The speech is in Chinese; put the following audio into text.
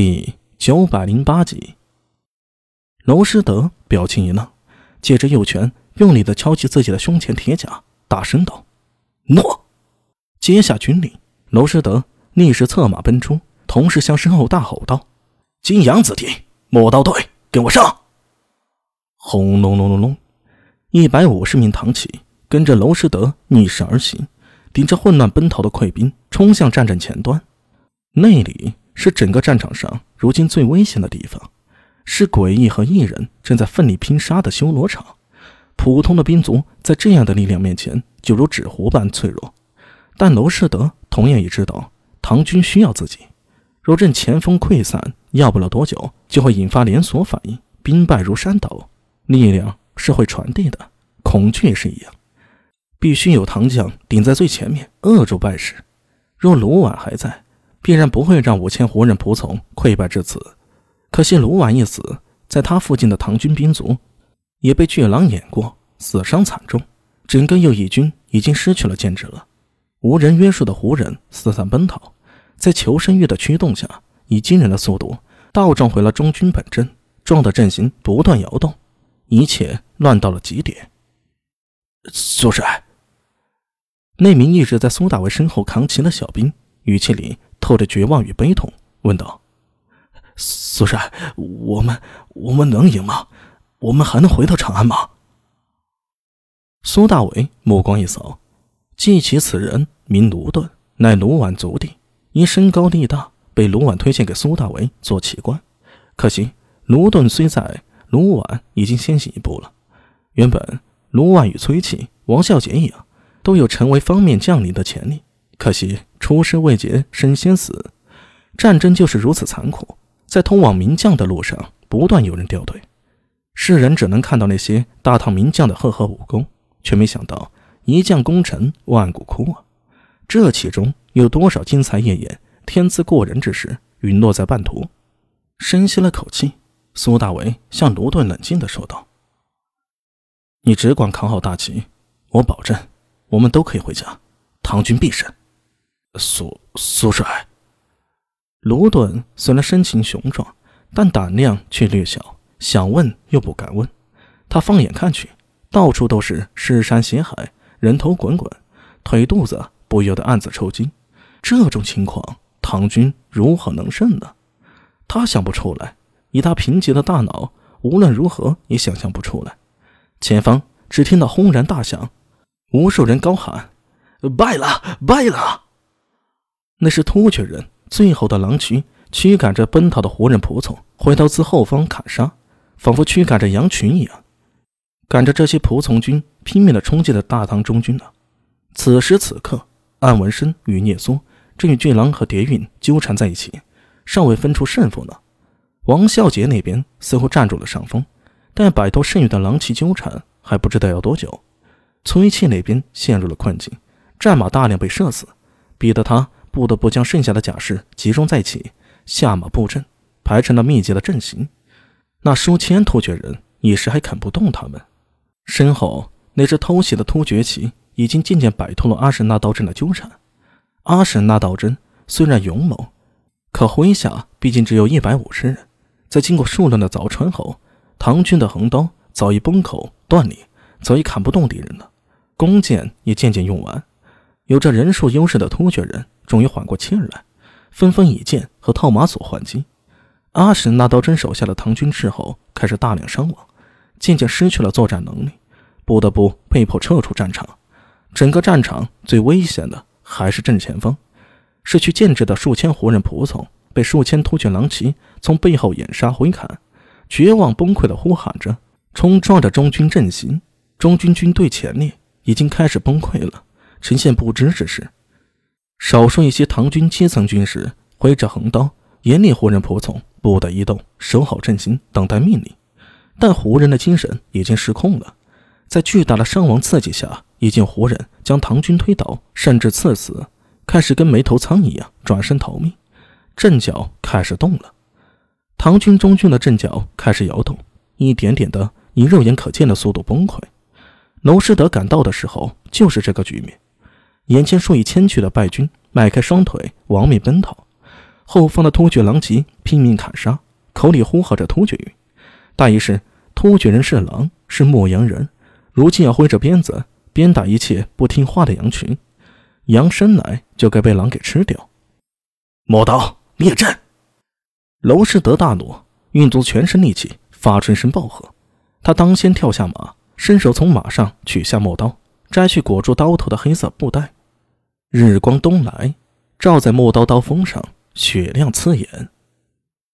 第九百零八集，娄师德表情一愣，借着右拳用力的敲击自己的胸前铁甲，大声道：“诺！”接下军令，娄师德立时策马奔出，同时向身后大吼道：“金阳子弟，磨刀队，跟我上！”轰隆隆隆隆，一百五十名唐骑跟着娄师德逆势而行，顶着混乱奔逃的溃兵冲向战阵前端，那里。是整个战场上如今最危险的地方，是诡异和异人正在奋力拼杀的修罗场。普通的兵卒在这样的力量面前就如纸糊般脆弱。但娄世德同样也知道，唐军需要自己。若任前锋溃散，要不了多久就会引发连锁反应，兵败如山倒。力量是会传递的，恐惧也是一样。必须有唐将顶在最前面，扼住败势。若卢绾还在。必然不会让五千胡人仆从溃败至此。可惜卢绾一死，在他附近的唐军兵卒也被巨狼碾过，死伤惨重。整个右翼军已经失去了建制了。无人约束的胡人四散奔逃，在求生欲的驱动下，以惊人的速度倒撞回了中军本阵，撞得阵型不断摇动，一切乱到了极点。苏帅，那名一直在苏大为身后扛旗的小兵，语气里。透着绝望与悲痛，问道：“苏帅，我们我们能赢吗？我们还能回到长安吗？”苏大伟目光一扫，记起此人名卢顿，乃卢绾族弟，因身高力大，被卢绾推荐给苏大伟做旗官。可惜卢顿虽在，卢绾已经先行一步了。原本卢绾与崔琦、王孝杰一样，都有成为方面将领的潜力。可惜出师未捷身先死，战争就是如此残酷，在通往名将的路上不断有人掉队，世人只能看到那些大唐名将的赫赫武功，却没想到一将功成万骨枯啊！这其中有多少精彩艳艳、天资过人之事陨落在半途？深吸了口气，苏大为向卢顿冷静地说道：“你只管扛好大旗，我保证，我们都可以回家，唐军必胜。”苏苏帅，卢顿虽然身形雄壮，但胆量却略小，想问又不敢问。他放眼看去，到处都是尸山血海，人头滚滚，腿肚子不由得暗自抽筋。这种情况，唐军如何能胜呢？他想不出来，以他贫瘠的大脑，无论如何也想象不出来。前方只听到轰然大响，无数人高喊：“败了，败了！”那是突厥人最后的狼群，驱赶着奔逃的胡人仆从，回头自后方砍杀，仿佛驱赶着羊群一样，赶着这些仆从军拼命地冲进了大唐中军呢。此时此刻，安文生与聂苏正与巨狼和蝶韵纠缠在一起，尚未分出胜负呢。王孝杰那边似乎占住了上风，但摆脱剩余的狼骑纠缠还不知道要多久。崔气那边陷入了困境，战马大量被射死，逼得他。不得不将剩下的甲士集中在一起，下马布阵，排成了密集的阵型。那数千突厥人一时还砍不动他们。身后那只偷袭的突厥骑已经渐渐摆脱了阿什纳刀阵的纠缠。阿什纳刀阵虽然勇猛，可麾下毕竟只有一百五十人。在经过数轮的凿穿后，唐军的横刀早已崩口断裂，早已砍不动敌人了。弓箭也渐渐用完，有着人数优势的突厥人。终于缓过气儿来，纷纷以剑和套马索还击。阿史那刀真手下的唐军斥候开始大量伤亡，渐渐失去了作战能力，不得不被迫撤出战场。整个战场最危险的还是正前方，失去建制的数千胡人仆从被数千突厥狼骑从背后掩杀回砍，绝望崩溃地呼喊着，冲撞着中军阵型。中军军队前列已经开始崩溃了，呈现不知之势。少数一些唐军基层军士挥着横刀，严厉胡人仆从不得移动，守好阵型，等待命令。但胡人的精神已经失控了，在巨大的伤亡刺激下，已经胡人将唐军推倒，甚至刺死，开始跟没头苍蝇一样转身逃命。阵脚开始动了，唐军中军的阵脚开始摇动，一点点的以肉眼可见的速度崩溃。娄师德赶到的时候，就是这个局面。眼前数以千计的败军迈开双腿亡命奔逃，后方的突厥狼骑拼命砍杀，口里呼喝着突厥语，大意是突厥人是狼，是牧羊人，如今要挥着鞭子鞭打一切不听话的羊群，羊生来就该被狼给吃掉。磨刀灭阵！娄师德大怒，运足全身力气，发出一声暴喝。他当先跳下马，伸手从马上取下磨刀，摘去裹住刀头的黑色布袋。日光东来，照在木刀刀锋上，雪亮刺眼。